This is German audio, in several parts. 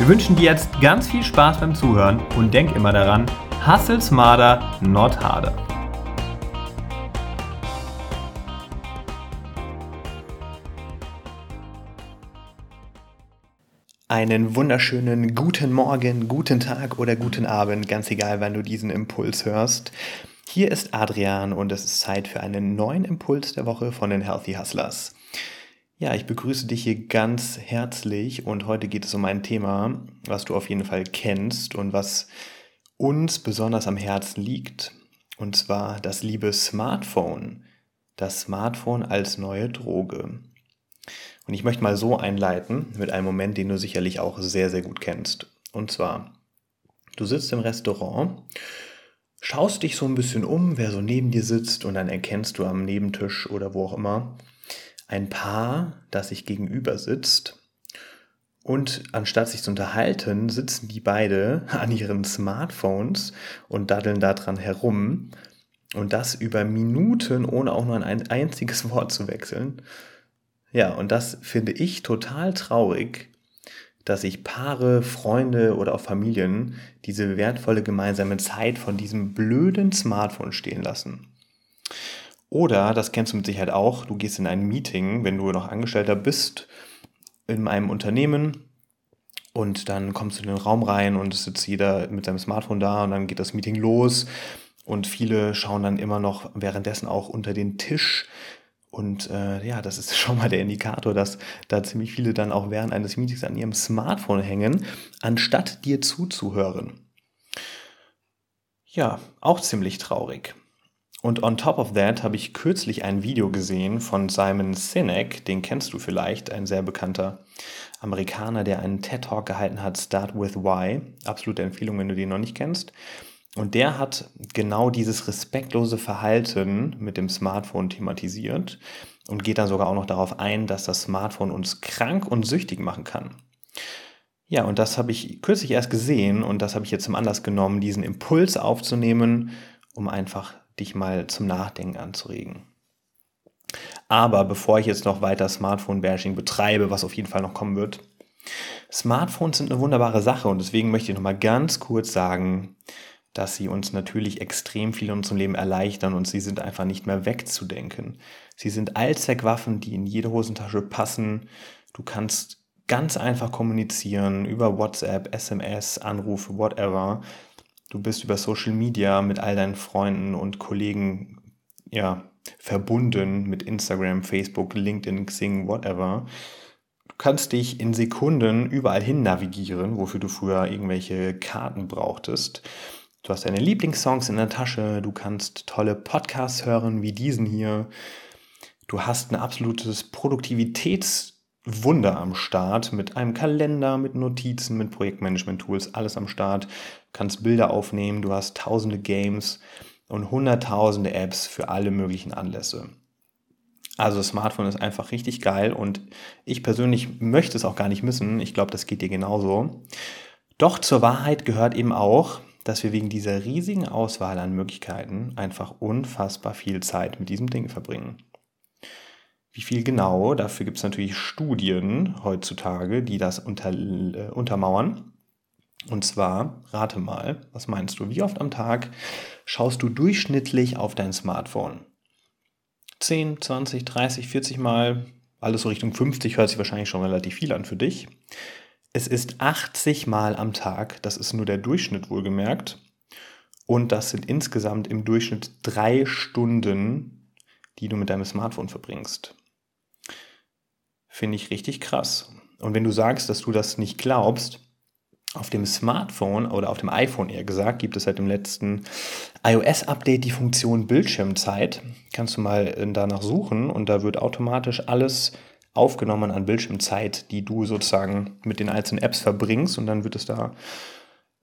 Wir wünschen dir jetzt ganz viel Spaß beim Zuhören und denk immer daran, hustle smarter, not harder. Einen wunderschönen guten Morgen, guten Tag oder guten Abend, ganz egal, wann du diesen Impuls hörst. Hier ist Adrian und es ist Zeit für einen neuen Impuls der Woche von den Healthy Hustlers. Ja, ich begrüße dich hier ganz herzlich und heute geht es um ein Thema, was du auf jeden Fall kennst und was uns besonders am Herzen liegt. Und zwar das liebe Smartphone. Das Smartphone als neue Droge. Und ich möchte mal so einleiten mit einem Moment, den du sicherlich auch sehr, sehr gut kennst. Und zwar, du sitzt im Restaurant schaust dich so ein bisschen um, wer so neben dir sitzt und dann erkennst du am Nebentisch oder wo auch immer ein Paar, das sich gegenüber sitzt. Und anstatt sich zu unterhalten, sitzen die beide an ihren Smartphones und daddeln daran herum. Und das über Minuten, ohne auch nur ein einziges Wort zu wechseln. Ja, und das finde ich total traurig, dass sich Paare, Freunde oder auch Familien diese wertvolle gemeinsame Zeit von diesem blöden Smartphone stehen lassen. Oder, das kennst du mit Sicherheit auch, du gehst in ein Meeting, wenn du noch Angestellter bist in einem Unternehmen und dann kommst du in den Raum rein und es sitzt jeder mit seinem Smartphone da und dann geht das Meeting los und viele schauen dann immer noch währenddessen auch unter den Tisch, und äh, ja, das ist schon mal der Indikator, dass da ziemlich viele dann auch während eines Meetings an ihrem Smartphone hängen, anstatt dir zuzuhören. Ja, auch ziemlich traurig. Und on top of that habe ich kürzlich ein Video gesehen von Simon Sinek, den kennst du vielleicht, ein sehr bekannter Amerikaner, der einen TED Talk gehalten hat, Start with Why. Absolute Empfehlung, wenn du den noch nicht kennst. Und der hat genau dieses respektlose Verhalten mit dem Smartphone thematisiert und geht dann sogar auch noch darauf ein, dass das Smartphone uns krank und süchtig machen kann. Ja, und das habe ich kürzlich erst gesehen und das habe ich jetzt zum Anlass genommen, diesen Impuls aufzunehmen, um einfach dich mal zum Nachdenken anzuregen. Aber bevor ich jetzt noch weiter Smartphone-Bashing betreibe, was auf jeden Fall noch kommen wird, Smartphones sind eine wunderbare Sache und deswegen möchte ich noch mal ganz kurz sagen, dass sie uns natürlich extrem viel in unserem Leben erleichtern und sie sind einfach nicht mehr wegzudenken. Sie sind Allzweckwaffen, die in jede Hosentasche passen. Du kannst ganz einfach kommunizieren über WhatsApp, SMS, Anrufe, whatever. Du bist über Social Media mit all deinen Freunden und Kollegen ja, verbunden mit Instagram, Facebook, LinkedIn, Xing, whatever. Du kannst dich in Sekunden überall hin navigieren, wofür du früher irgendwelche Karten brauchtest. Du hast deine Lieblingssongs in der Tasche, du kannst tolle Podcasts hören wie diesen hier. Du hast ein absolutes Produktivitätswunder am Start mit einem Kalender, mit Notizen, mit Projektmanagement-Tools, alles am Start. Du kannst Bilder aufnehmen, du hast tausende Games und hunderttausende Apps für alle möglichen Anlässe. Also das Smartphone ist einfach richtig geil und ich persönlich möchte es auch gar nicht missen. Ich glaube, das geht dir genauso. Doch zur Wahrheit gehört eben auch, dass wir wegen dieser riesigen Auswahl an Möglichkeiten einfach unfassbar viel Zeit mit diesem Ding verbringen. Wie viel genau? Dafür gibt es natürlich Studien heutzutage, die das unter, äh, untermauern. Und zwar, rate mal, was meinst du, wie oft am Tag schaust du durchschnittlich auf dein Smartphone? 10, 20, 30, 40 Mal, alles so Richtung 50 hört sich wahrscheinlich schon relativ viel an für dich. Es ist 80 Mal am Tag, das ist nur der Durchschnitt wohlgemerkt. Und das sind insgesamt im Durchschnitt drei Stunden, die du mit deinem Smartphone verbringst. Finde ich richtig krass. Und wenn du sagst, dass du das nicht glaubst, auf dem Smartphone oder auf dem iPhone eher gesagt, gibt es seit dem letzten iOS-Update die Funktion Bildschirmzeit. Kannst du mal äh, danach suchen und da wird automatisch alles aufgenommen an Bildschirmzeit, die du sozusagen mit den einzelnen Apps verbringst und dann wird es da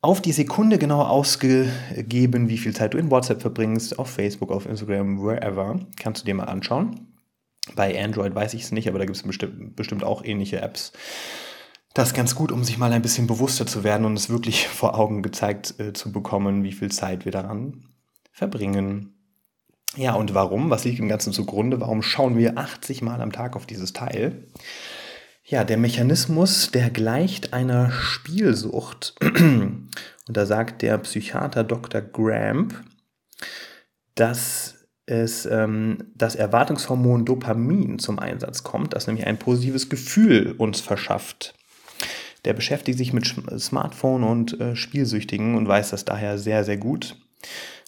auf die Sekunde genau ausgegeben, wie viel Zeit du in WhatsApp verbringst, auf Facebook, auf Instagram, wherever. Kannst du dir mal anschauen. Bei Android weiß ich es nicht, aber da gibt es bestimmt, bestimmt auch ähnliche Apps. Das ist ganz gut, um sich mal ein bisschen bewusster zu werden und es wirklich vor Augen gezeigt äh, zu bekommen, wie viel Zeit wir daran verbringen. Ja, und warum? Was liegt im Ganzen zugrunde? Warum schauen wir 80 Mal am Tag auf dieses Teil? Ja, der Mechanismus, der gleicht einer Spielsucht. Und da sagt der Psychiater Dr. Gramp, dass es ähm, das Erwartungshormon Dopamin zum Einsatz kommt, das nämlich ein positives Gefühl uns verschafft. Der beschäftigt sich mit Smartphone und äh, Spielsüchtigen und weiß das daher sehr, sehr gut.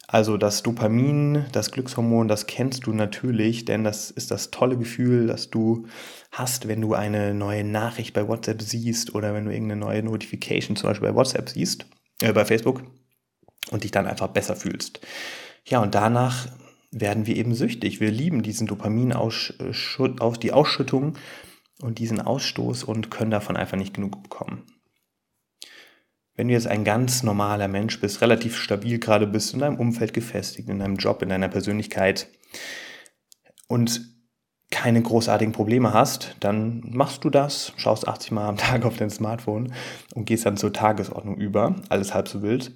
Also das Dopamin, das Glückshormon, das kennst du natürlich, denn das ist das tolle Gefühl, das du hast, wenn du eine neue Nachricht bei WhatsApp siehst oder wenn du irgendeine neue Notification zum Beispiel bei WhatsApp siehst, äh, bei Facebook und dich dann einfach besser fühlst. Ja, und danach werden wir eben süchtig. Wir lieben diesen Dopamin, aus die Ausschüttung und diesen Ausstoß und können davon einfach nicht genug bekommen. Wenn du jetzt ein ganz normaler Mensch bist, relativ stabil gerade bist, in deinem Umfeld gefestigt, in deinem Job, in deiner Persönlichkeit und keine großartigen Probleme hast, dann machst du das, schaust 80 Mal am Tag auf dein Smartphone und gehst dann zur Tagesordnung über, alles halb so wild.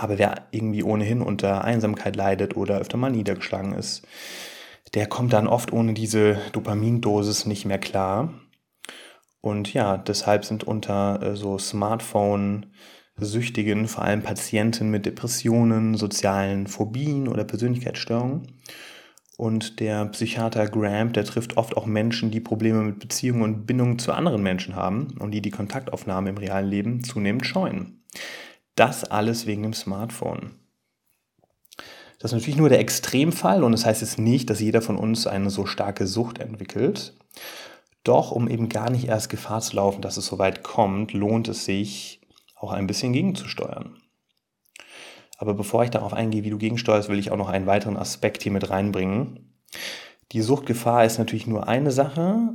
Aber wer irgendwie ohnehin unter Einsamkeit leidet oder öfter mal niedergeschlagen ist, der kommt dann oft ohne diese Dopamindosis nicht mehr klar und ja, deshalb sind unter äh, so Smartphone-Süchtigen vor allem Patienten mit Depressionen, sozialen Phobien oder Persönlichkeitsstörungen. Und der Psychiater Graham, der trifft oft auch Menschen, die Probleme mit Beziehungen und Bindungen zu anderen Menschen haben und die die Kontaktaufnahme im realen Leben zunehmend scheuen. Das alles wegen dem Smartphone. Das ist natürlich nur der Extremfall und das heißt jetzt nicht, dass jeder von uns eine so starke Sucht entwickelt. Doch um eben gar nicht erst Gefahr zu laufen, dass es so weit kommt, lohnt es sich auch ein bisschen gegenzusteuern. Aber bevor ich darauf eingehe, wie du gegensteuerst, will ich auch noch einen weiteren Aspekt hier mit reinbringen. Die Suchtgefahr ist natürlich nur eine Sache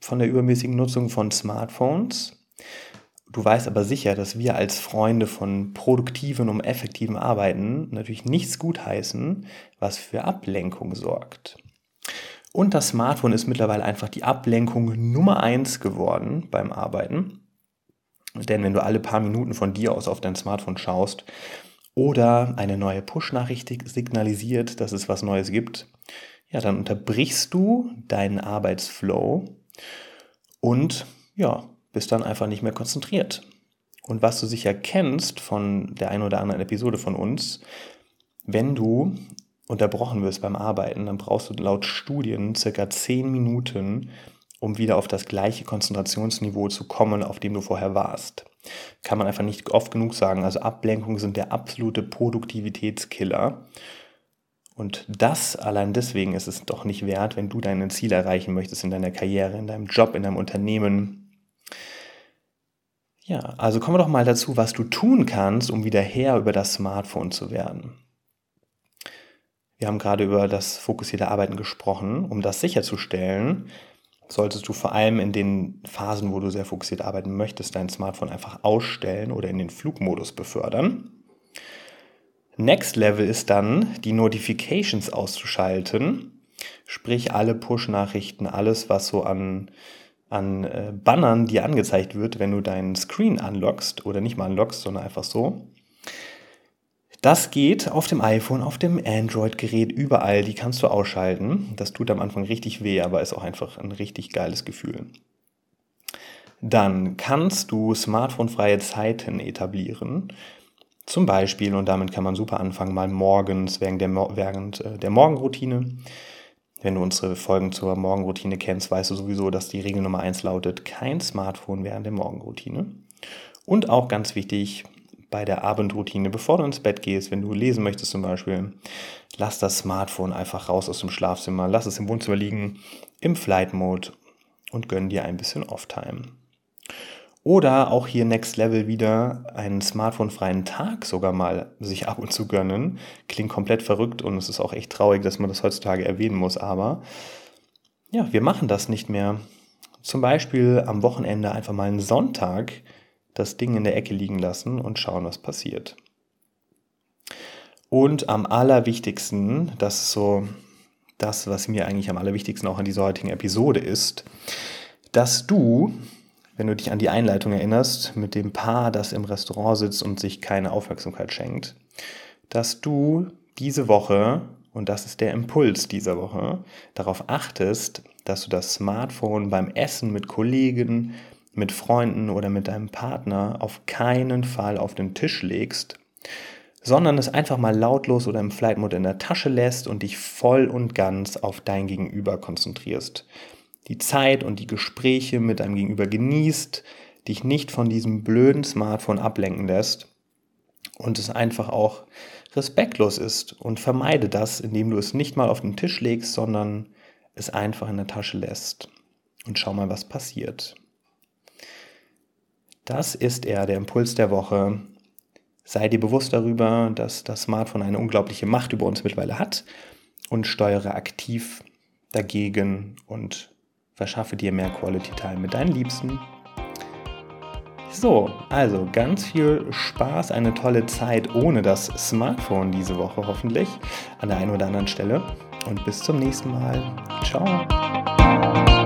von der übermäßigen Nutzung von Smartphones. Du weißt aber sicher, dass wir als Freunde von produktiven und effektiven Arbeiten natürlich nichts gutheißen, was für Ablenkung sorgt. Und das Smartphone ist mittlerweile einfach die Ablenkung Nummer eins geworden beim Arbeiten. Denn wenn du alle paar Minuten von dir aus auf dein Smartphone schaust oder eine neue Push-Nachricht signalisiert, dass es was Neues gibt, ja, dann unterbrichst du deinen Arbeitsflow und ja, bist dann einfach nicht mehr konzentriert. Und was du sicher kennst von der einen oder anderen Episode von uns, wenn du unterbrochen wirst beim Arbeiten, dann brauchst du laut Studien circa 10 Minuten, um wieder auf das gleiche Konzentrationsniveau zu kommen, auf dem du vorher warst. Kann man einfach nicht oft genug sagen. Also Ablenkungen sind der absolute Produktivitätskiller. Und das allein deswegen ist es doch nicht wert, wenn du dein Ziel erreichen möchtest in deiner Karriere, in deinem Job, in deinem Unternehmen. Ja, also kommen wir doch mal dazu, was du tun kannst, um wieder Herr über das Smartphone zu werden. Wir haben gerade über das fokussierte Arbeiten gesprochen. Um das sicherzustellen, solltest du vor allem in den Phasen, wo du sehr fokussiert arbeiten möchtest, dein Smartphone einfach ausstellen oder in den Flugmodus befördern. Next Level ist dann, die Notifications auszuschalten, sprich alle Push-Nachrichten, alles, was so an, an äh, Bannern dir angezeigt wird, wenn du deinen Screen unlockst oder nicht mal unlockst, sondern einfach so. Das geht auf dem iPhone, auf dem Android-Gerät, überall. Die kannst du ausschalten. Das tut am Anfang richtig weh, aber ist auch einfach ein richtig geiles Gefühl. Dann kannst du smartphonefreie Zeiten etablieren. Zum Beispiel, und damit kann man super anfangen, mal morgens während der, während äh, der Morgenroutine. Wenn du unsere Folgen zur Morgenroutine kennst, weißt du sowieso, dass die Regel Nummer 1 lautet, kein Smartphone während der Morgenroutine. Und auch ganz wichtig, bei der Abendroutine, bevor du ins Bett gehst, wenn du lesen möchtest zum Beispiel, lass das Smartphone einfach raus aus dem Schlafzimmer, lass es im Wohnzimmer liegen, im Flight Mode und gönn dir ein bisschen Off-Time. Oder auch hier Next Level wieder einen smartphonefreien Tag sogar mal sich ab und zu gönnen. Klingt komplett verrückt und es ist auch echt traurig, dass man das heutzutage erwähnen muss, aber ja, wir machen das nicht mehr. Zum Beispiel am Wochenende einfach mal einen Sonntag das Ding in der Ecke liegen lassen und schauen, was passiert. Und am allerwichtigsten, das ist so das, was mir eigentlich am allerwichtigsten auch an dieser heutigen Episode ist, dass du, wenn du dich an die Einleitung erinnerst, mit dem Paar, das im Restaurant sitzt und sich keine Aufmerksamkeit schenkt, dass du diese Woche, und das ist der Impuls dieser Woche, darauf achtest, dass du das Smartphone beim Essen mit Kollegen, mit Freunden oder mit deinem Partner auf keinen Fall auf den Tisch legst, sondern es einfach mal lautlos oder im Flight Mode in der Tasche lässt und dich voll und ganz auf dein Gegenüber konzentrierst. Die Zeit und die Gespräche mit deinem Gegenüber genießt, dich nicht von diesem blöden Smartphone ablenken lässt und es einfach auch respektlos ist und vermeide das, indem du es nicht mal auf den Tisch legst, sondern es einfach in der Tasche lässt und schau mal, was passiert. Das ist eher der Impuls der Woche. Sei dir bewusst darüber, dass das Smartphone eine unglaubliche Macht über uns mittlerweile hat und steuere aktiv dagegen und verschaffe dir mehr Quality Time mit deinen Liebsten. So, also ganz viel Spaß, eine tolle Zeit ohne das Smartphone diese Woche hoffentlich an der einen oder anderen Stelle und bis zum nächsten Mal. Ciao.